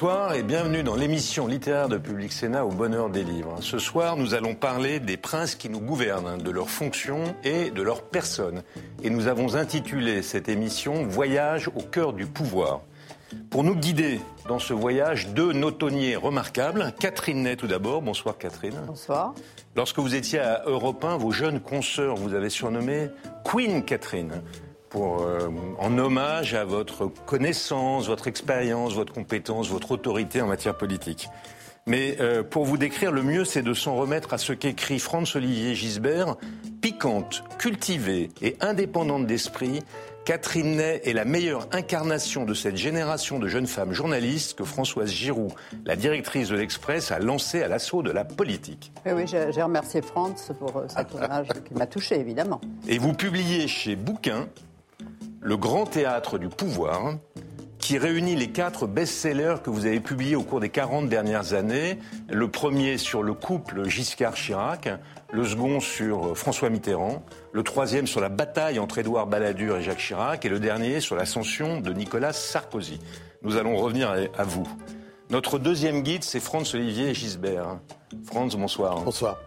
Bonsoir et bienvenue dans l'émission littéraire de Public Sénat au bonheur des livres. Ce soir, nous allons parler des princes qui nous gouvernent, de leurs fonctions et de leur personne. Et nous avons intitulé cette émission Voyage au cœur du pouvoir. Pour nous guider dans ce voyage, deux notonniers remarquables. Catherine Ney tout d'abord. Bonsoir Catherine. Bonsoir. Lorsque vous étiez à Europe 1, vos jeunes consoeurs vous avaient surnommé Queen Catherine pour, euh, en hommage à votre connaissance, votre expérience, votre compétence, votre autorité en matière politique. Mais euh, pour vous décrire, le mieux, c'est de s'en remettre à ce qu'écrit Franz-Olivier Gisbert. Piquante, cultivée et indépendante d'esprit, Catherine Ney est la meilleure incarnation de cette génération de jeunes femmes journalistes que Françoise Giroud, la directrice de l'Express, a lancée à l'assaut de la politique. Oui, oui j'ai remercié Franz pour euh, cet hommage qui m'a touché, évidemment. Et vous publiez chez Bouquin le grand théâtre du pouvoir, qui réunit les quatre best-sellers que vous avez publiés au cours des 40 dernières années. Le premier sur le couple Giscard-Chirac, le second sur François Mitterrand, le troisième sur la bataille entre Édouard Balladur et Jacques Chirac, et le dernier sur l'ascension de Nicolas Sarkozy. Nous allons revenir à vous. Notre deuxième guide, c'est Franz-Olivier Gisbert. Franz, bonsoir. Bonsoir.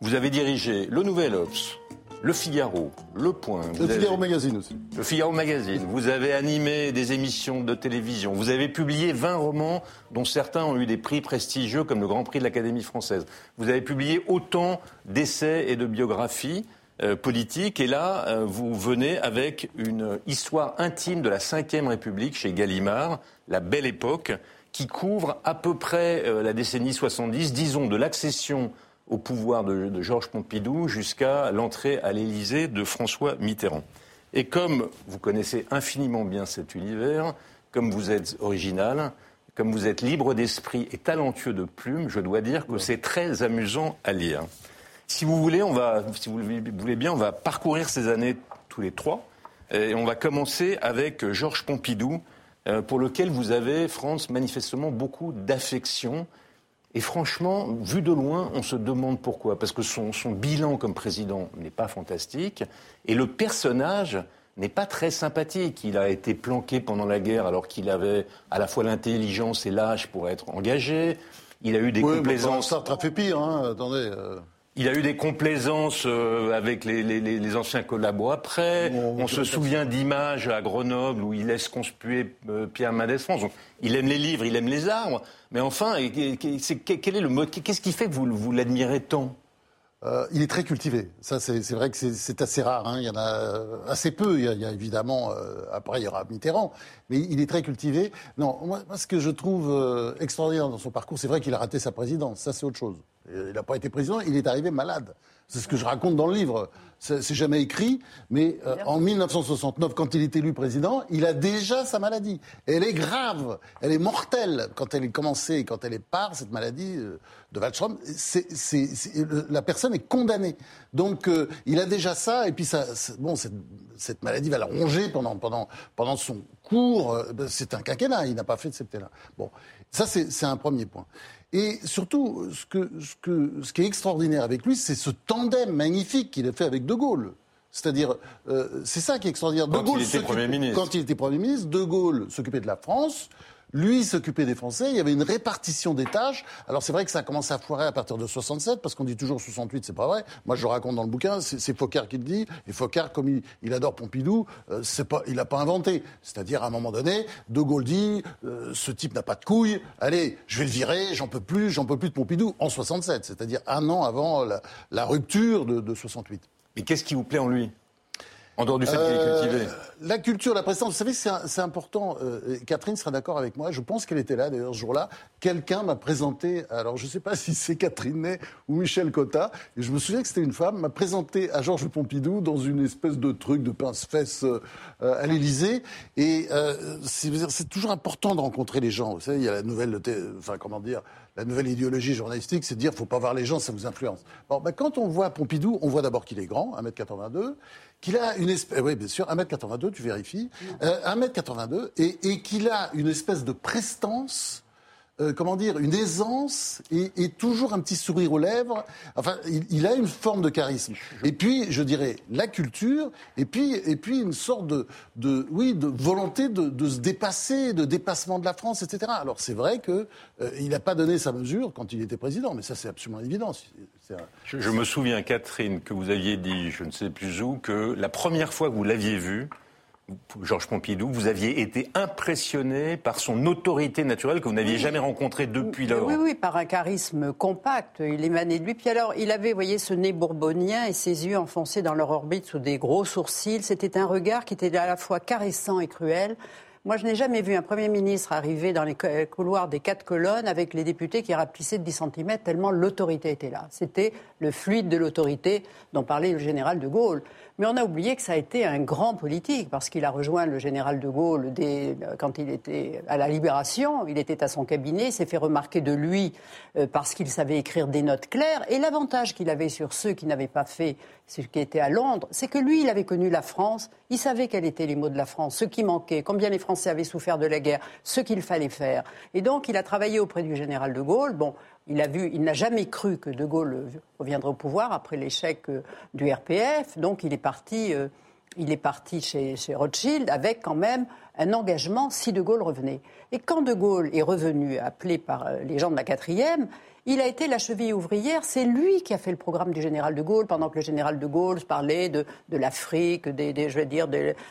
Vous avez dirigé Le Nouvel Obs, le Figaro, Le Point. Le Figaro Magazine aussi. Le Figaro Magazine. Vous avez animé des émissions de télévision. Vous avez publié 20 romans dont certains ont eu des prix prestigieux comme le Grand Prix de l'Académie française. Vous avez publié autant d'essais et de biographies euh, politiques. Et là, euh, vous venez avec une histoire intime de la Ve République chez Gallimard, La Belle Époque, qui couvre à peu près euh, la décennie 70, disons de l'accession au pouvoir de, Georges Pompidou jusqu'à l'entrée à l'Élysée de François Mitterrand. Et comme vous connaissez infiniment bien cet univers, comme vous êtes original, comme vous êtes libre d'esprit et talentueux de plume, je dois dire que c'est très amusant à lire. Si vous voulez, on va, si vous voulez bien, on va parcourir ces années tous les trois. Et on va commencer avec Georges Pompidou, euh, pour lequel vous avez, France, manifestement beaucoup d'affection et franchement, vu de loin, on se demande pourquoi. Parce que son, bilan comme président n'est pas fantastique. Et le personnage n'est pas très sympathique. Il a été planqué pendant la guerre alors qu'il avait à la fois l'intelligence et l'âge pour être engagé. Il a eu des oui, complaisances. ça a fait pire, hein. attendez. Euh. Il a eu des complaisances euh, avec les, anciens collabos après. on se souvient d'images à Grenoble où il laisse conspuer euh, Pierre Mendès France. il aime les livres, il aime les arbres. Mais enfin, quel est le Qu'est-ce qui fait que vous, vous l'admirez tant? Euh, il est très cultivé. Ça, c'est vrai que c'est assez rare. Hein. Il y en a assez peu. Il y a, évidemment, après, il y aura Mitterrand, mais il est très cultivé. Non, moi, ce que je trouve extraordinaire dans son parcours, c'est vrai qu'il a raté sa présidence. Ça, c'est autre chose. Il n'a pas été président, il est arrivé malade. C'est ce que je raconte dans le livre. C'est jamais écrit, mais euh, en 1969, quand il est élu président, il a déjà sa maladie. elle est grave, elle est mortelle quand elle est commencée, quand elle est part, cette maladie euh, de Waldstrom. la personne est condamnée. Donc euh, il a déjà ça, et puis ça, bon, cette, maladie va la ronger pendant, pendant, pendant son cours. C'est un quinquennat, il n'a pas fait de septennat. Bon, ça c'est un premier point. Et surtout, ce, que, ce, que, ce qui est extraordinaire avec lui, c'est ce tandem magnifique qu'il a fait avec De Gaulle. C'est-à-dire, euh, c'est ça qui est extraordinaire. De Gaulle, il était Premier ministre. Quand il était Premier ministre, De Gaulle s'occupait de la France. Lui s'occupait des Français, il y avait une répartition des tâches. Alors c'est vrai que ça a commencé à foirer à partir de 67, parce qu'on dit toujours 68, c'est pas vrai. Moi je raconte dans le bouquin, c'est Focard qui le dit, et Focard, comme il, adore Pompidou, euh, pas, il n'a pas inventé. C'est-à-dire à un moment donné, De Gaulle dit, euh, ce type n'a pas de couilles, allez, je vais le virer, j'en peux plus, j'en peux plus de Pompidou, en 67, c'est-à-dire un an avant la, rupture de, de 68. Mais qu'est-ce qui vous plaît en lui? En dehors du fait qu'il est euh, cultivé. La culture, la présence, vous savez, c'est important. Euh, Catherine sera d'accord avec moi. Je pense qu'elle était là, d'ailleurs, ce jour-là. Quelqu'un m'a présenté, alors je ne sais pas si c'est Catherine Ney ou Michel Cotta, et je me souviens que c'était une femme, m'a présenté à Georges Pompidou dans une espèce de truc de pince-fesse euh, à l'Élysée. Et c'est toujours important de rencontrer les gens. Vous savez, il y a la nouvelle, enfin, comment dire, la nouvelle idéologie journalistique, c'est de dire faut pas voir les gens, ça vous influence. Bon, ben, quand on voit Pompidou, on voit d'abord qu'il est grand, 1m82, qu'il a une espèce, oui bien sûr, 1m82, tu vérifies, euh, 1m82, et, et qu'il a une espèce de prestance euh, comment dire, une aisance et, toujours un petit sourire aux lèvres. Enfin, il, il, a une forme de charisme. Et puis, je dirais, la culture, et puis, et puis une sorte de, de oui, de volonté de, se dépasser, de dépassement de la France, etc. Alors, c'est vrai qu'il euh, n'a pas donné sa mesure quand il était président, mais ça, c'est absolument évident. Je me souviens, Catherine, que vous aviez dit, je ne sais plus où, que la première fois que vous l'aviez vu, Georges Pompidou, vous aviez été impressionné par son autorité naturelle que vous n'aviez oui. jamais rencontrée depuis lors. Oui, oui, par un charisme compact. Il émanait de lui. Puis alors, il avait, vous voyez, ce nez bourbonien et ses yeux enfoncés dans leur orbite sous des gros sourcils. C'était un regard qui était à la fois caressant et cruel. Moi, je n'ai jamais vu un Premier ministre arriver dans les couloirs des quatre colonnes avec les députés qui rapetissaient de 10 cm tellement l'autorité était là. C'était le fluide de l'autorité dont parlait le général de Gaulle. Mais on a oublié que ça a été un grand politique parce qu'il a rejoint le général de Gaulle dès, quand il était à la Libération. Il était à son cabinet, s'est fait remarquer de lui euh, parce qu'il savait écrire des notes claires. Et l'avantage qu'il avait sur ceux qui n'avaient pas fait ce qui était à Londres, c'est que lui, il avait connu la France. Il savait quels étaient les mots de la France, ce qui manquait, combien les Français avaient souffert de la guerre, ce qu'il fallait faire. Et donc, il a travaillé auprès du général de Gaulle. Bon, il a vu, il n'a jamais cru que De Gaulle reviendrait au pouvoir après l'échec euh, du RPF. Donc, il est parti, euh, il est parti chez, chez Rothschild avec quand même un engagement si De Gaulle revenait. Et quand De Gaulle est revenu, appelé par euh, les gens de la quatrième, il a été la cheville ouvrière. C'est lui qui a fait le programme du général de Gaulle pendant que le général de Gaulle parlait de, de l'Afrique, des, je vais dire,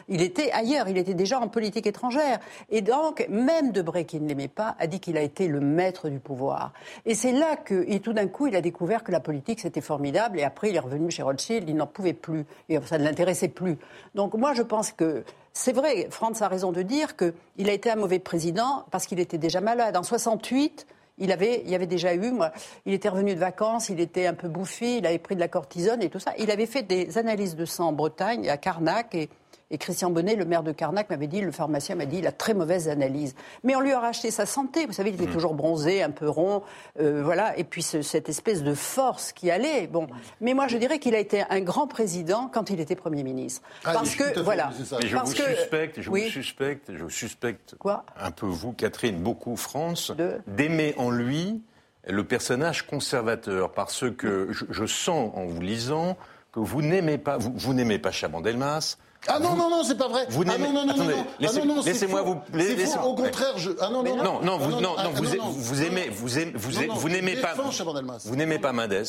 il était ailleurs. Il était déjà en politique étrangère. Et donc, même Debré, qui ne l'aimait pas, a dit qu'il a été le maître du pouvoir. Et c'est là que, et tout d'un coup, il a découvert que la politique c'était formidable. Et après, il est revenu chez Rothschild. Il n'en pouvait plus. Et ça ne l'intéressait plus. Donc, moi, je pense que c'est vrai, Franz a raison de dire qu'il a été un mauvais président parce qu'il était déjà malade. En 68, il avait, il avait déjà eu, moi, il était revenu de vacances, il était un peu bouffi, il avait pris de la cortisone et tout ça. Il avait fait des analyses de sang en Bretagne, à Carnac, et, et Christian Bonnet, le maire de Carnac, m'avait dit, le pharmacien m'a dit, il a très mauvaise analyse. Mais on lui a racheté sa santé. Vous savez, il était mmh. toujours bronzé, un peu rond, euh, voilà. Et puis ce, cette espèce de force qui allait. Bon, mais moi je dirais qu'il a été un grand président quand il était premier ministre, ah, parce que voilà. Mais je parce vous que, suspecte, je oui. vous suspecte, je vous suspecte Quoi? un peu vous, Catherine, beaucoup France, De... d'aimer en lui le personnage conservateur, parce que je, je sens en vous lisant que vous n'aimez pas, vous, vous n'aimez pas Chaban-Delmas. Ah non, non, non, c'est pas vrai. Vous ah n'aimez non, non, non, Attendez, non, non. laissez, ah non, non, laissez-moi vous. C'est laissez-. Au contraire, je. Ah non, non, Non, non, vous, non, non, ah, vous, non, non. vous aimez, vous aimez, vous aimez, vous, Non, aimez- non, vous n'aimez pas, vous n'aimez pas Mendes.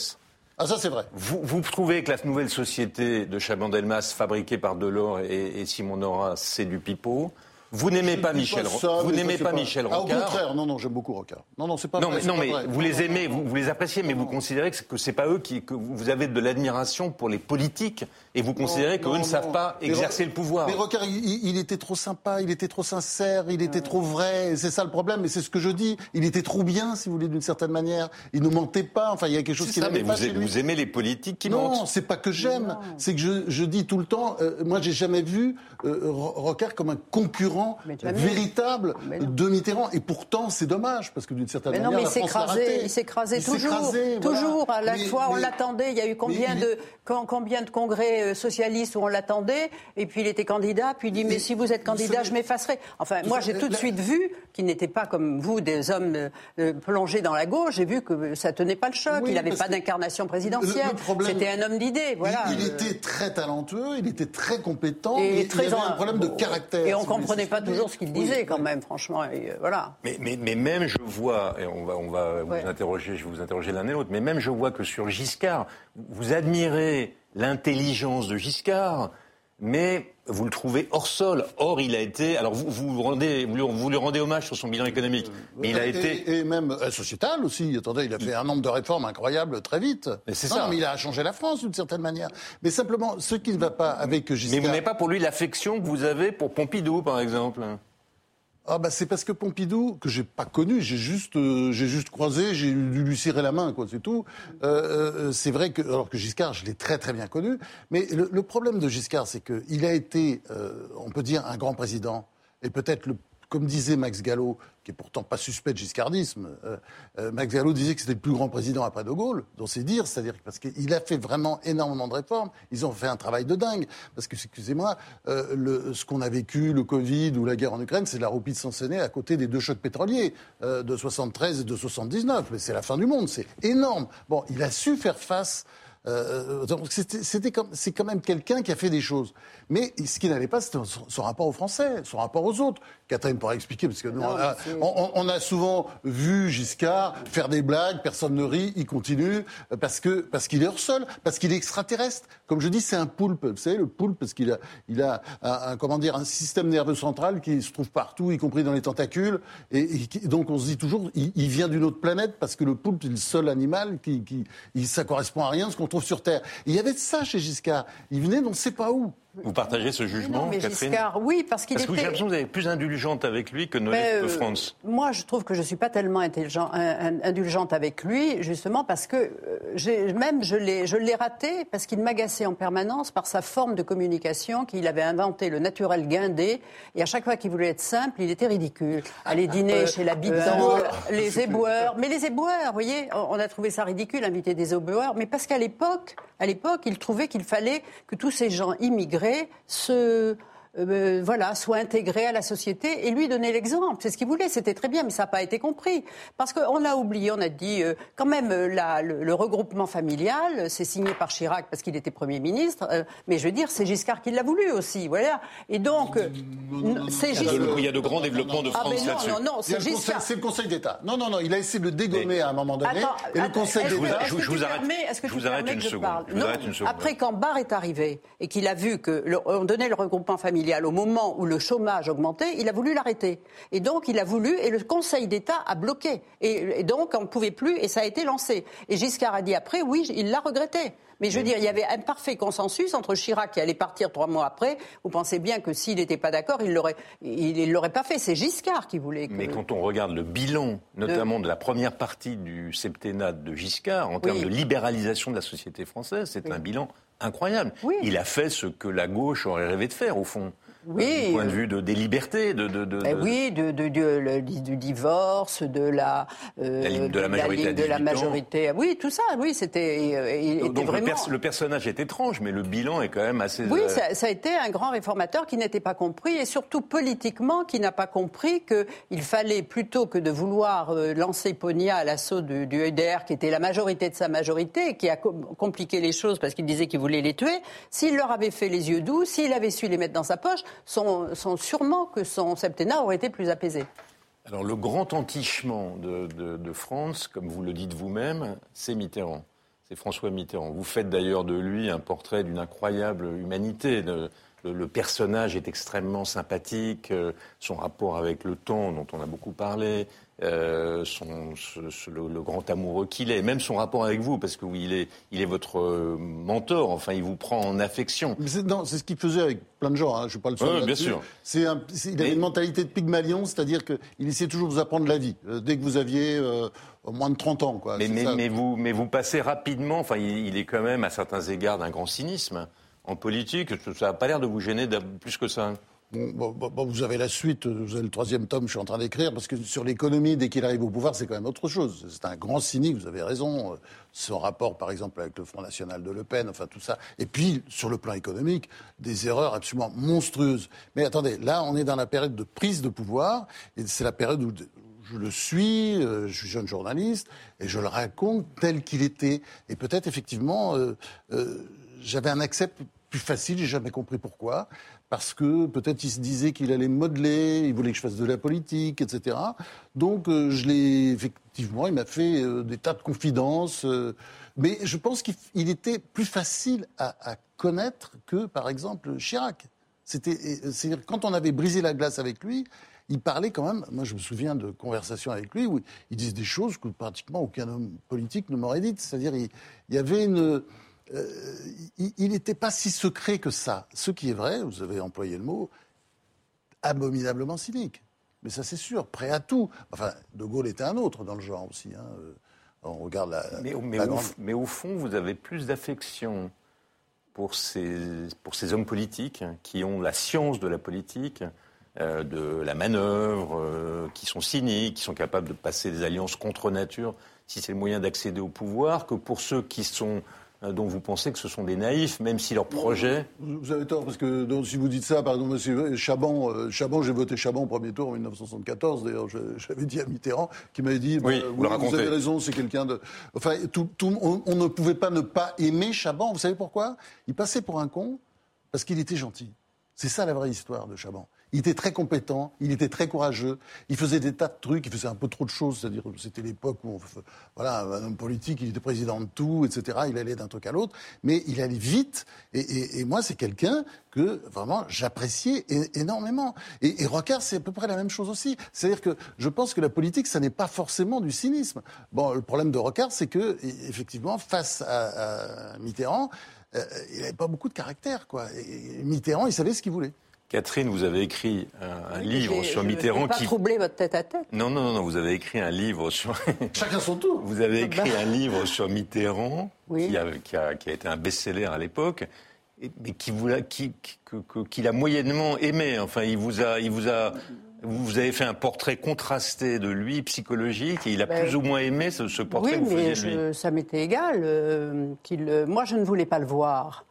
Ah ça c'est vrai. Vous, vous trouvez que la nouvelle société de Chaban-Delmas, fabriquée par Delors et, et Simon Nora, c'est du pipeau Vous n'aimez pas Michel, ça, Ro- vous ça, n'aimez c'est pas, Michel Ah, Rocard Au contraire, non, non, j'aime beaucoup Rocard. Non, non, c'est pas Non, vrai. mais, non, pas mais vrai. vous Non, les non, aimez, non, vous, vous les appréciez, mais vous considérez que, que c'est pas eux qui, que vous avez de l'admiration pour les politiques et vous considérez qu'eux non, ne savent non. pas Mais exercer le pouvoir. Mais Rocard, il, il- était trop sympa, il était trop sincère, il était trop vrai. C'est ça le problème, et c'est ce que je dis. Il était trop bien, si vous voulez, d'une certaine manière. Il ne mentait pas. Enfin, il y a quelque chose qui n'allait mais pas vous, chez aimez- lui. vous aimez les politiques qui Non, mentent. c'est pas que j'aime. C'est que je, je dis tout le temps, euh, moi j'ai jamais vu euh, Ro- Rocard comme un concurrent Mais véritable Mais non. de Mitterrand. Et pourtant, c'est dommage, parce que d'une certaine Mais non, manière, mais il la s'est France écrasé, il s'est écrasé Il s'est toujours, écrasé, voilà. toujours. À la Mais- fois, on mais- l'attendait. Il y a eu combien de com- combien de congrès socialistes où on l'attendait Et puis il était candidat. Puis il dit mais, Mais si vous êtes candidat, je m'effacerai. Enfin, moi j'ai tout de suite vu qu'il n'était pas comme vous, des hommes euh, euh, plongés dans la gauche. J'ai vu que ça tenait pas le choc. Oui, il n'avait pas d'incarnation présidentielle. C'était un homme d'idées. Voilà. Il, il était très talentueux, il était très compétent, Et mais très il avait en- un problème de caractère. Et on si comprenait pas toujours ce qu'il Oui, disait, quand oui. même, franchement. Et, euh, voilà. Mais, mais, mais même je vois, et on va, on va vous Ouais. interroger, je vais vous interroger l'un et l'autre, mais même je vois que sur Giscard, vous admirez l'intelligence de Giscard, mais vous le trouvez hors sol. Or, il a été. Alors, vous, vous, rendez, vous, lui, vous lui rendez hommage sur son bilan économique, mais il a et, été. et même euh, sociétal aussi. Attendez, il a fait un nombre de réformes incroyables très vite. Mais c'est Non, ça. mais il a changé la France d'une certaine manière. Mais simplement, ce qui ne va pas avec Mais Giscard. vous n'avez pas pour lui l'affection que vous avez pour Pompidou, par exemple. Ah bah c'est parce que Pompidou que j'ai pas connu, j'ai juste euh, j'ai juste croisé, j'ai dû lui serrer la main quoi, c'est tout. Euh, euh, c'est vrai que alors que Giscard, je l'ai très très bien connu, mais le, le problème de Giscard, c'est que il a été, euh, on peut dire, un grand président et peut-être le comme disait Max Gallo, qui est pourtant pas suspect de giscardisme, euh, euh, Max Gallo disait que c'était le plus grand président après De Gaulle, donc c'est dire, c'est-à-dire parce qu'il a fait vraiment énormément de réformes, ils ont fait un travail de dingue, parce que, excusez-moi, euh, ce qu'on a vécu, le Covid ou la guerre en Ukraine, c'est la roupie de Sancené à côté des deux chocs pétroliers de 73 et de 79, mais c'est la fin du monde, c'est énorme. Bon, il a su faire face c'est quand même quelqu'un qui a fait des choses. Mais ce qui n'allait pas, c'était son, rapport aux Français, son rapport aux autres. Catherine pourra expliquer, parce que nous, on, a, souvent vu Giscard faire des blagues, personne ne rit, il continue, parce que parce qu'il est hors sol, parce qu'il est extraterrestre. Comme je dis, c'est un poulpe. Vous savez, le poulpe, parce qu'il a, il a un, comment dire, un système nerveux central qui se trouve partout, y compris dans les tentacules. Et, donc on se dit toujours, il, vient d'une autre planète, parce que le poulpe, c'est le seul animal qui, qui ça correspond à rien, ce qu'on trouve sur Terre. il y avait de ça chez Giscard. Il venait d'on ne sait pas où. Vous partagez ce jugement, mais Catherine Giscard, oui, parce qu'il était... Parce que j'ai l'impression que vous avez plus indulgente avec lui que Noël de France? moi, je trouve que je ne suis pas tellement indulgente avec lui, justement parce que euh, même je l'ai raté, parce qu'il m'agaçait en permanence par sa forme de communication, qu'il avait inventé le naturel guindé, et à chaque fois qu'il voulait être simple, il était ridicule. Aller dîner euh, chez l'habitant, euh, les éboueurs, mais les éboueurs, vous voyez, on a trouvé ça ridicule, inviter des éboueurs, mais parce qu'à l'époque, à l'époque, il trouvait qu'il fallait que tous ces gens immigrés se euh, voilà, soit intégré à la société et lui donner l'exemple. C'est ce qu'il voulait, c'était très bien, mais ça n'a pas été compris. Parce qu'on a oublié, on a dit, euh, quand même, euh, le, regroupement familial, c'est signé par Chirac parce qu'il était Premier ministre, mais je veux dire, c'est Giscard qui l'a voulu aussi, voilà. Et donc, c'est Giscard... Il y a de grands développements de ah, France ah, là-dessus. Non, non, c'est Giscard. C'est le Conseil d'État. Non, non, non, il a essayé de le dégommer à un moment donné. et le Conseil d'État... Je, vous arrête, que je vous arrête une seconde. Après, quand Barr est arrivé et qu'il a vu qu'on donnait le regroupement familial au moment où le chômage augmentait, il a voulu l'arrêter. Et donc, il a voulu, et le Conseil d'État a bloqué. Et, donc, on ne pouvait plus, et ça a été lancé. Et Giscard a dit après, oui, il l'a regretté. Mais je veux dire, il y avait un parfait consensus entre Chirac qui allait partir trois mois après. Vous pensez bien que s'il n'était pas d'accord, il l'aurait, il, l'aurait pas fait. C'est Giscard qui voulait. Mais quand on regarde le bilan, notamment de, la première partie du septennat de Giscard, en termes de libéralisation de la société française, c'est un bilan incroyable. Il a fait ce que la gauche aurait rêvé de faire, au fond oui, du point de vue de, des libertés, de, de, de eh oui, du divorce, de la, euh, de la majorité, de la majorité. Oui, tout ça, oui, c'était. Euh, donc vraiment... le, personnage est étrange, mais le bilan est quand même assez. Oui, euh, ça, ça, a été un grand réformateur qui n'était pas compris et surtout politiquement qui n'a pas compris qu'il fallait plutôt que de vouloir lancer Ponia à l'assaut du, du EDR, qui était la majorité de sa majorité, qui a compliqué les choses parce qu'il disait qu'il voulait les tuer. S'il leur avait fait les yeux doux, s'il avait su les mettre dans sa poche, sont, sûrement que son septennat aurait été plus apaisé. Alors le grand entichement de, France, comme vous le dites vous-même, c'est Mitterrand. C'est François Mitterrand. Vous faites d'ailleurs de lui un portrait d'une incroyable humanité. Le, personnage est extrêmement sympathique, euh, son rapport avec le temps dont on a beaucoup parlé, euh, son, le, grand amoureux qu'il est, même son rapport avec vous, parce que oui, il est, il est votre euh, mentor, enfin, il vous prend en affection. C'est ce qu'il faisait avec plein de gens, hein, je ne suis pas le seul. bien sûr. Un, il avait une mentalité de Pygmalion, c'est-à-dire qu'il essayait toujours de vous apprendre la vie, euh, dès que vous aviez moins de 30 ans. Quoi. Mais, mais, vous, mais vous passez rapidement, enfin, il, il, est quand même à certains égards d'un grand cynisme en politique, ça n'a pas l'air de vous gêner plus que ça. Vous avez la suite, vous avez le troisième tome, je suis en train d'écrire, parce que sur l'économie, dès qu'il arrive au pouvoir, c'est quand même autre chose. C'est un grand cynique, vous avez raison. Euh, son rapport, par exemple, avec le Front National de Le Pen, enfin tout ça. Et puis, sur le plan économique, des erreurs absolument monstrueuses. Mais attendez, là, on est dans la période de prise de pouvoir, et c'est la période où je le suis, euh, je suis jeune journaliste, et je le raconte tel qu'il était. Et peut-être, effectivement, euh, j'avais un accès plus facile, j'ai jamais compris pourquoi parce que peut-être il se disait qu'il allait modeler, il voulait que je fasse de la politique, etc. Donc euh, je l'ai effectivement, il m'a fait euh, des tas de confidences, euh, mais je pense qu'il était plus facile à, connaître que, par exemple, Chirac. C'était, quand on avait brisé la glace avec lui, il parlait quand même. Moi, je me souviens de conversations avec lui où il disait des choses que pratiquement aucun homme politique ne m'aurait dites. C'est-à-dire, il y avait une euh, il n'était pas si secret que ça. Ce qui est vrai, vous avez employé le mot, abominablement cynique. Mais ça, c'est sûr, prêt à tout. Enfin, De Gaulle était un autre dans le genre aussi. Hein. Euh, on regarde la. Mais, mais, au, fond, vous avez plus d'affection pour ces, pour ces hommes politiques qui ont la science de la politique euh, de la manœuvre, euh, qui sont cyniques, qui sont capables de passer des alliances contre nature, si c'est le moyen d'accéder au pouvoir, que pour ceux qui sont dont vous pensez que ce sont des naïfs, même si leur projet... Vous avez tort, parce que donc, si vous dites ça, par exemple, M. Chaban, euh, Chaban j'ai voté Chaban au premier tour en 1974, d'ailleurs, j'avais dit à Mitterrand, qui m'avait dit, oui, bah, vous, avez raison, c'est quelqu'un de... Enfin, tout, tout, on, on, ne pouvait pas ne pas aimer Chaban, vous savez pourquoi? Il passait pour un con, parce qu'il était gentil. C'est ça la vraie histoire de Chaban. Il était très compétent, il était très courageux, il faisait des tas de trucs, il faisait un peu trop de choses, c'est-à-dire c'était l'époque où, voilà, un homme politique, il était président de tout, etc. Il allait d'un truc à l'autre, mais il allait vite. Et, moi, c'est quelqu'un que vraiment j'appréciais énormément. Et, et Rocard, c'est à peu près la même chose aussi. C'est-à-dire que je pense que la politique, ça n'est pas forcément du cynisme. Bon, le problème de Rocard, c'est que effectivement, face à, Mitterrand, euh, il n'avait pas beaucoup de caractère, quoi. Et Mitterrand, il savait ce qu'il voulait. Catherine, vous avez écrit un, livre sur Mitterrand qui. Pas troubler votre tête à tête. Non, non, non, vous avez écrit un livre sur. Chacun son tour. Vous avez écrit un livre sur Mitterrand qui, a, qui, a, qui, a, été un best-seller à l'époque, mais qui vous l'a, qui, qu'il a moyennement aimé. Enfin, il vous a, il vous a. Vous avez fait un portrait contrasté de lui, psychologique, et il a ben, plus ou moins aimé ce, ce portrait oui, que vous mais faisiez de lui. ça m'était égal. Euh, qu'il, euh, moi, je ne voulais pas le voir.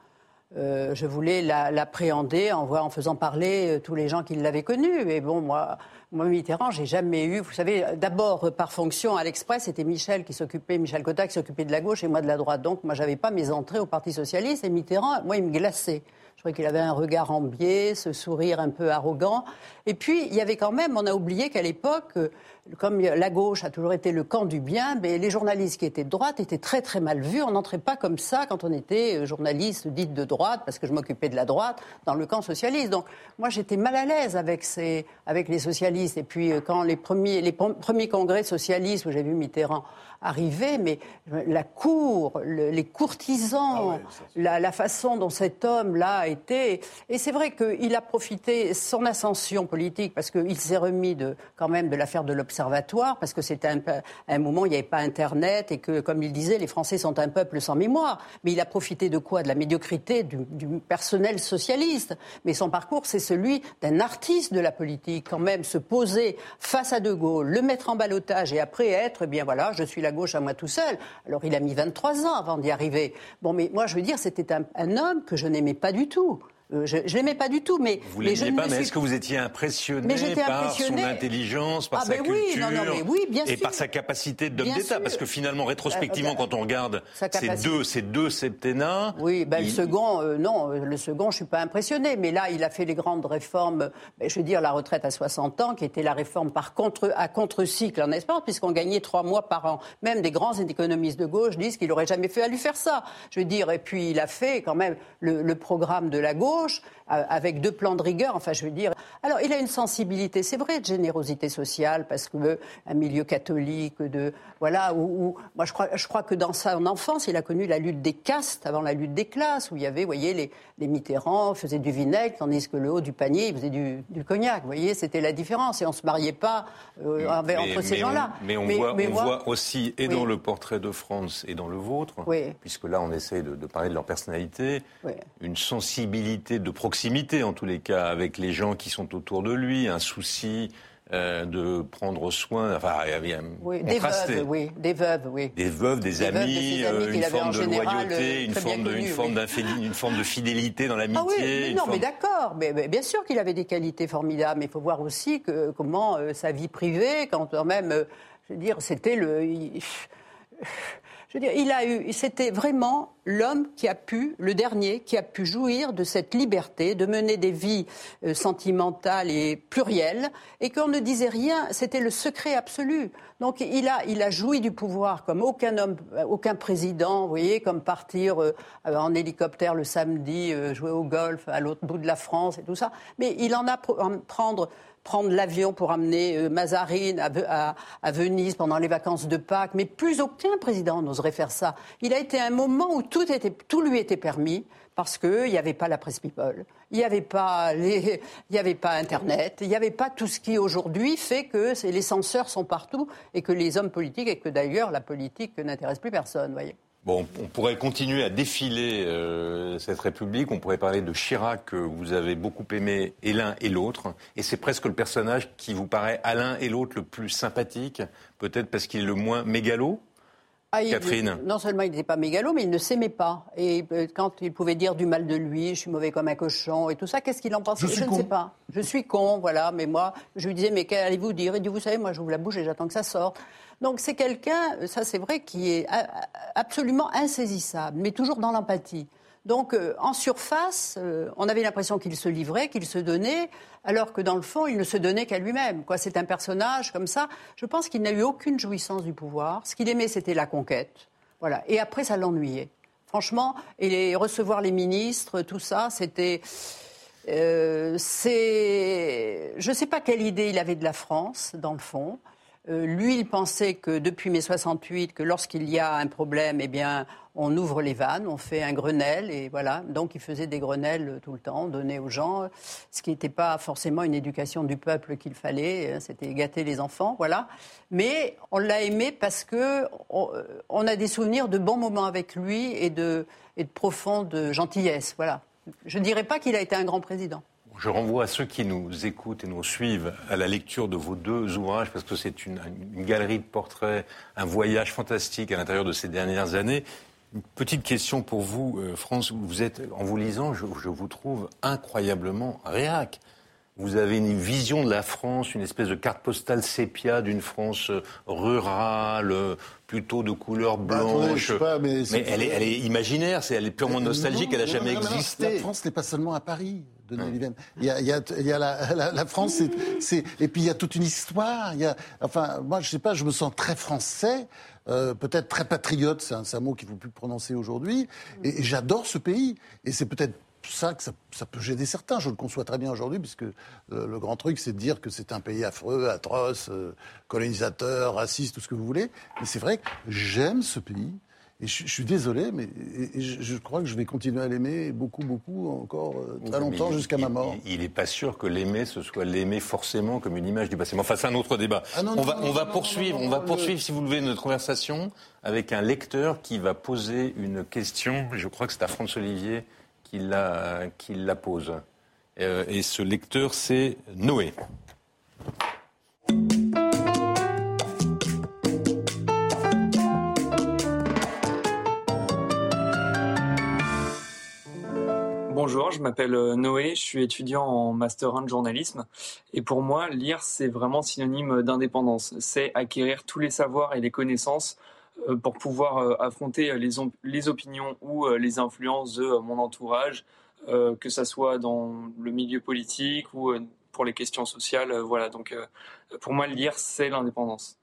Euh, je voulais l'appréhender en, en, faisant parler euh, tous les gens qui l'avaient connu. Et bon, moi, moi Mitterrand, j'ai jamais eu. Vous savez, d'abord par fonction à l'Express, c'était Michel qui s'occupait, Michel Cotta qui s'occupait de la gauche et moi de la droite. Donc, moi, j'avais pas mes entrées au Parti socialiste. Et Mitterrand, moi, il me glaçait. Qu'il avait un regard en biais, ce sourire un peu arrogant. Et puis, il y avait quand même, on a oublié qu'à l'époque, euh, comme la gauche a toujours été le camp du bien, mais les journalistes qui étaient de droite étaient très très mal vus. On n'entrait pas comme ça quand on était euh, journaliste dite de droite, parce que je m'occupais de la droite, dans le camp socialiste. Donc moi j'étais mal à l'aise avec, ces, avec les socialistes. Et puis euh, quand les premiers, les premiers congrès socialistes où j'ai vu Mitterrand arriver, mais la cour, les courtisans, ah la, la, façon dont cet homme-là a été... Et c'est vrai qu'il a profité son ascension politique, parce qu'il s'est remis de, quand même de l'affaire de l'observation parce que c'était un, un, moment où il n'y avait pas Internet et que, comme il disait, les Français sont un peuple sans mémoire. Mais il a profité de quoi? De la médiocrité du, du personnel socialiste. Mais son parcours, c'est celui d'un artiste de la politique, quand même, se poser face à De Gaulle, le mettre en balotage et après être, eh bien voilà, je suis la à moi tout seul. Alors il a mis 23 ans avant d'y arriver. Bon, mais moi je veux dire, c'était un homme que je n'aimais pas du tout. Euh, je ne l'aimais pas du tout, mais vous l'aimiez pas. Mais est-ce que vous étiez impressionné par son intelligence, par ah, sa culture, et par sa capacité d'homme d'État? Parce que finalement, rétrospectivement, euh, quand on regarde ces deux, ces deux septennats, oui, ben, le second, euh, non, le second, je suis pas impressionné. Mais là, il a fait les grandes réformes. Ben, je veux dire, la retraite à 60 ans, qui était la réforme par contre à contre-cycle en Espagne, puisqu'on gagnait trois mois par an. Même des grands économistes de gauche disent qu'il aurait jamais fait à lui faire ça. Je veux dire, et puis il a fait quand même le, le programme de la gauche euh, avec deux plans de rigueur. Enfin, je veux dire. Alors, il a une sensibilité, c'est vrai, de générosité sociale, parce que euh, un milieu catholique, de voilà, où, moi je crois, je crois que dans sa enfance, il a connu la lutte des castes avant la lutte des classes, où il y avait, vous voyez, les, les Mitterrand faisaient du vinaigre, tandis que le haut du panier, il faisait du, cognac. Vous voyez, c'était la différence, et on se mariait pas euh, entre ces gens-là. Mais on, voit, on voit, aussi, et dans le portrait de France et dans le vôtre, puisque là on essaie de, de parler de leur personnalité, une sensibilité de proximité, en tous les cas, avec les gens qui sont autour de lui, un souci euh, de prendre soin, enfin, oui, des veuves, oui, des veuves, oui. Des veuves, des, amis, euh, une forme de loyauté, une forme, de, une, forme une forme de fidélité dans l'amitié. Ah oui, non, mais d'accord, mais, bien sûr qu'il avait des qualités formidables, mais il faut voir aussi que, comment euh, sa vie privée, quand même, je veux dire, c'était le il a eu, c'était vraiment l'homme qui a pu, le dernier, qui a pu jouir de cette liberté, de mener des vies euh, sentimentales et plurielles, et qu'on ne disait rien. C'était le secret absolu. Donc il a, il a joui du pouvoir comme aucun homme, aucun président, vous voyez, comme partir euh, en hélicoptère le samedi, euh, jouer au golf à l'autre bout de la France et tout ça. Mais il en a prendre prendre l'avion pour amener euh, Mazarine à, Venise pendant les vacances de Pâques, mais plus aucun président n'oserait faire ça. Il a été un moment où tout, était, tout lui était permis parce qu'il n'y avait pas la presse people, il n'y avait, pas avait pas Internet, il n'y avait pas tout ce qui aujourd'hui fait que les censeurs sont partout et que les hommes politiques, et que d'ailleurs la politique n'intéresse plus personne. Voyez. Bon, on pourrait continuer à défiler euh, cette République. On pourrait parler de Chirac, que vous avez beaucoup aimé, et l'un et l'autre. Et c'est presque le personnage qui vous paraît à l'un et l'autre le plus sympathique, peut-être parce qu'il est le moins mégalo? Ah, il- Catherine. non seulement il n'était pas mégalo, mais il ne s'aimait pas. Et euh, quand il pouvait dire du mal de lui, je suis mauvais comme un cochon et tout ça, qu'est-ce qu'il en pensait Je suis ne con. sais pas. Je suis con, voilà. Mais moi, je lui disais, mais qu'allez-vous dire? Il dit, vous savez, moi, j'ouvre la bouche et j'attends que ça sorte. Donc c'est quelqu'un, ça c'est vrai, qui est absolument insaisissable, mais toujours dans l'empathie. Donc euh, en surface, euh, on avait l'impression qu'il se livrait, qu'il se donnait, alors que dans le fond, il ne se donnait qu'à lui-même. Quoi, c'est un personnage comme ça. Je pense qu'il n'a eu aucune jouissance du pouvoir. Ce qu'il aimait, c'était la conquête. Voilà. Et après, ça l'ennuyait. Franchement, recevoir les ministres, tout ça, c'était. euh, c'est. Je ne sais pas quelle idée il avait de la France, dans le fond. Euh, lui, il pensait que depuis mai 68, que lorsqu'il y a un problème, eh bien, on ouvre les vannes, on fait un Grenelle, et voilà. Donc, il faisait des Grenelles euh, tout le temps, donnait aux gens, ce qui n'était pas forcément une éducation du peuple qu'il fallait, hein, c'était gâter les enfants, voilà. Mais on l'a aimé parce que on, euh, a des souvenirs de bons moments avec lui et de, et de profonde gentillesse, voilà. Je ne dirais pas qu'il a été un grand président. Je renvoie à ceux qui nous écoutent et nous suivent à la lecture de vos deux ouvrages, parce que c'est une, galerie de portraits, un voyage fantastique à l'intérieur de ces dernières années. Une petite question pour vous, euh, France. Vous êtes, en vous lisant, je, je vous trouve incroyablement réac. Vous avez une vision de la France, une espèce de carte postale sépia d'une France euh, rurale, euh, plutôt de couleur Bah, blanche. je sais pas, mais c'est- elle, est, elle est imaginaire, c'est, elle est purement nostalgique, Non, elle n'a jamais non, non, non. existé. La France n'est pas seulement à Paris, Denis Liven. Il y a, il y a- il y a la, la- la France, c'est, et puis il y a toute une histoire. Il y a, enfin, moi, je sais pas, je me sens très français, euh, peut-être très patriote, c'est un, un mot qu'il ne faut plus prononcer aujourd'hui, et, et j'adore ce pays. Et c'est peut-être ça que ça, ça peut gêner certains. Je le conçois très bien aujourd'hui, puisque le, le grand truc, c'est de dire que c'est un pays affreux, atroce, euh, colonisateur, raciste, tout ce que vous voulez. Mais c'est vrai que j'aime ce pays. Et je, je suis désolé, mais et- et je, je crois que je vais continuer à l'aimer beaucoup, beaucoup, encore euh, très longtemps jusqu'à ma mort. Il n'est pas sûr que l'aimer, ce soit l'aimer forcément comme une image du passé. Mais enfin, c'est un autre débat. Ah non, on non, va, non, on va non, poursuivre, on va poursuivre, si vous le voulez, notre conversation avec un lecteur qui va poser une question. Je crois que c'est à François Olivier la, pose. Euh, et ce lecteur, c'est Noé. Bonjour, je m'appelle euh, Noé, je suis étudiant en Master 1 de journalisme. Et pour moi, lire, c'est vraiment synonyme d'indépendance. C'est acquérir tous les savoirs et les connaissances pour pouvoir euh, affronter les, om- les opinions ou euh, les influences de euh, mon entourage, euh, que ça soit dans le milieu politique ou euh, pour les questions sociales. euh, Voilà, donc euh, pour moi, lire, c'est l'indépendance.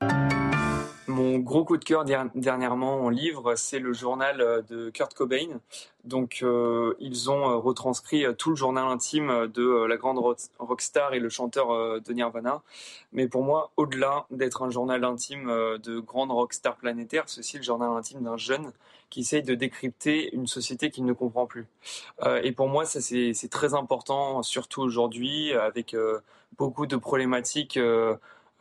Mon gros coup de cœur der- dernièrement en livre, c'est le journal euh, de Kurt Cobain. Donc, euh, ils ont euh, retranscrit tout le journal intime de la grande rock- rockstar et le chanteur de Nirvana. Mais pour moi, au-delà d'être un journal intime de grande rockstar planétaire, aussi le journal intime d'un jeune qui essaye de décrypter une société qu'il ne comprend plus. Et pour moi, ça c'est très important, surtout aujourd'hui, avec beaucoup de problématiques.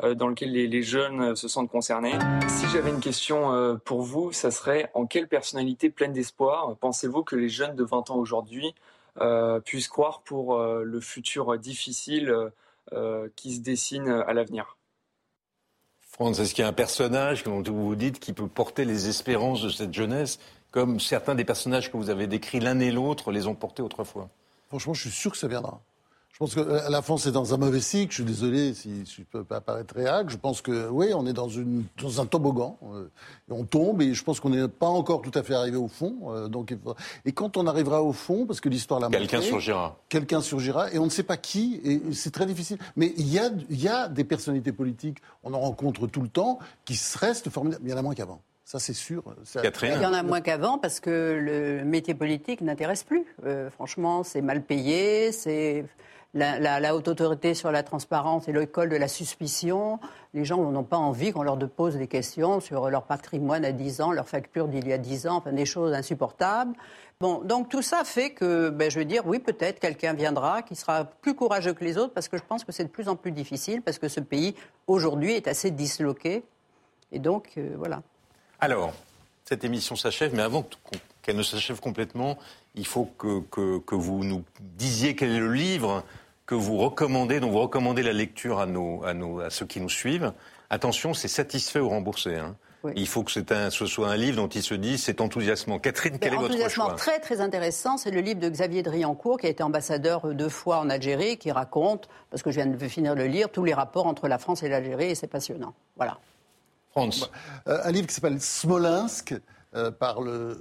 Euh, dans lesquelles les, les jeunes euh, se sentent concernés. Si j'avais une question euh, pour vous, ça serait en quelle personnalité pleine d'espoir pensez-vous que les jeunes de 20 ans aujourd'hui euh, puissent croire pour euh, le futur difficile qui se dessine à l'avenir? France, est-ce qu'il y a un personnage, comme vous vous dites, qui peut porter les espérances de cette jeunesse, comme certains des personnages que vous avez décrits l'un et l'autre les ont portés autrefois? Franchement, je suis sûr que ça viendra. Je pense que euh, la France est dans un mauvais cycle. Je suis désolé si je peux pas paraître réac. Je pense que oui, on est dans, une, dans un toboggan. euh, et on tombe et je pense qu'on n'est pas encore tout à fait arrivé au fond. euh, donc, il faut- et quand on arrivera au fond, parce que l'histoire l'a montré, Quelqu'un surgira. quelqu'un surgira et on ne sait pas qui et c'est très difficile. Mais il y a, il y a des personnalités politiques, on en rencontre tout le temps, qui restent formidables. Il y en a moins qu'avant. Ça, c'est sûr. Catherine Il y en a moins qu'avant parce que le métier politique n'intéresse plus. Euh, franchement, c'est mal payé, c'est la, haute autorité sur la transparence et l'école de la suspicion. Les gens n'ont pas envie qu'on leur pose des questions sur leur patrimoine à 10 ans, leur facture d'il y a 10 ans, enfin des choses insupportables. Bon, donc tout ça fait que, ben, je veux dire, oui, peut-être quelqu'un viendra qui sera plus courageux que les autres parce que je pense que c'est de plus en plus difficile parce que ce pays, aujourd'hui, est assez disloqué. Et donc, euh, voilà. Alors, cette émission s'achève, mais avant qu'elle ne s'achève complètement, il faut que, que, vous nous disiez quel est le livre que vous recommandez, dont vous recommandez la lecture à, nos, à, nos, à ceux qui nous suivent. Attention, c'est satisfait ou remboursé. Hein. Il faut que un, ce soit un livre dont il se dit c'est enthousiasmant. Catherine, quel est votre choix? très très intéressant, c'est le livre de Xavier Driancourt qui a été ambassadeur deux fois en Algérie, qui raconte, parce que je viens de finir de le lire, tous les rapports entre la France et l'Algérie et c'est passionnant. Voilà. France. Euh, un livre qui s'appelle Smolensk euh, par le, euh,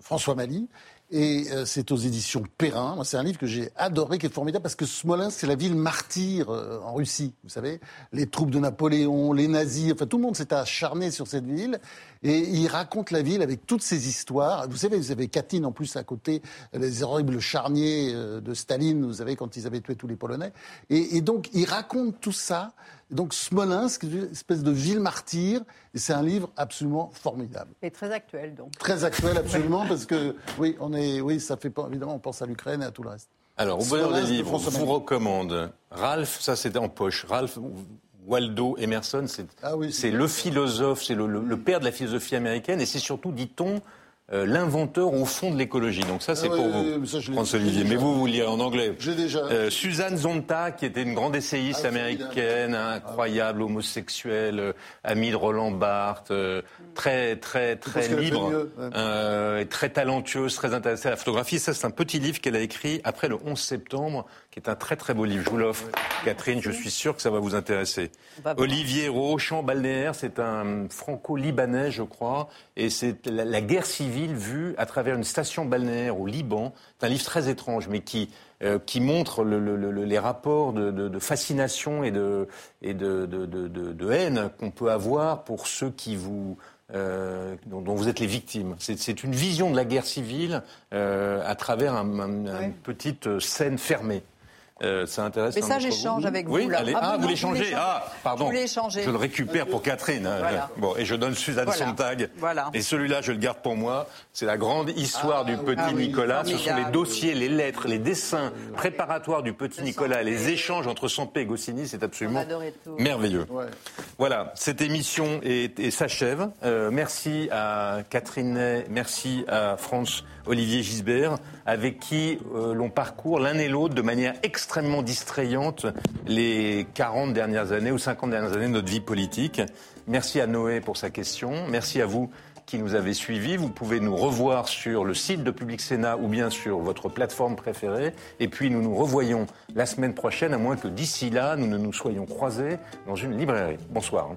François Mali et euh, c'est aux éditions Perrin. c'est un livre que j'ai adoré, qui est formidable, parce que Smolensk, c'est la ville martyre euh, en Russie. Vous savez, les troupes de Napoléon, les nazis, enfin tout le monde s'est acharné sur cette ville. Et il raconte la ville avec toutes ses histoires. Vous savez, vous avez Katyn en plus à côté, les horribles charniers euh, de Staline, vous savez, quand ils avaient tué tous les Polonais. Et, et donc, il raconte tout ça. Donc, Smolensk, une espèce de ville martyre. Et c'est un livre absolument formidable. Et très actuel, donc. Très actuel, absolument, parce que, oui, on est, oui, ça fait pas, évidemment, on pense à l'Ukraine et à tout le reste. Alors, au bonheur des livres, je vous recommande Ralph, ça c'était en poche. Ralph, Waldo Emerson, c'est ah le philosophe, c'est le, père de la philosophie américaine, et c'est surtout, dit-on, euh, l'inventeur au fond de l'écologie. Donc ça, c'est ah pour vous, François Olivier. Mais vous, vous lirez en anglais. J'ai déjà. Euh, Suzanne Zonta, qui était une grande essayiste américaine, incroyable, homosexuelle, euh, amie de Roland Barthes, très, très, très libre, et très talentueuse, très intéressée à la photographie. Ça, c'est un petit livre qu'elle a écrit après le 11 septembre, qui est un très, très beau livre. Je vous l'offre, Catherine. Je suis sûr que ça va vous intéresser. Olivier Rowe, Champ balnéaire, c'est un franco-libanais, je crois, et c'est la guerre civile vue à travers une station balnéaire au Liban. C'est un livre très étrange, mais qui, euh, qui montre les rapports de, fascination et de, et de, haine qu'on peut avoir pour ceux qui vous, euh, dont, vous êtes les victimes. C'est une vision de la guerre civile euh, à travers une petite scène fermée. Euh, ça intéresse. Mais ça, j'échange avec vous. Oui, Allez. Ah, vous l'échangez Ah, pardon. Je le récupère pour Catherine. Bon, et je donne Suzanne Sontag. Voilà. Et celui-là, je le garde pour moi. C'est la grande histoire ah, du petit ah Nicolas. Ce sont les dossiers, les lettres, les dessins préparatoires du petit Nicolas, les échanges entre Sampé et Goscinny. C'est absolument merveilleux. Voilà, cette émission est, s'achève. Euh, merci à Catherine Ney, merci à France Olivier Gisbert, avec qui euh, l'on parcourt l'un et l'autre de manière extrêmement distrayante les 40 dernières années ou 50 dernières années de notre vie politique. Merci à Noé pour sa question. Merci à vous qui nous avez suivis. Vous pouvez nous revoir sur le site de Public Sénat ou bien sur votre plateforme préférée. Et puis nous nous revoyons la semaine prochaine, à moins que d'ici là, nous ne nous soyons croisés dans une librairie. Bonsoir.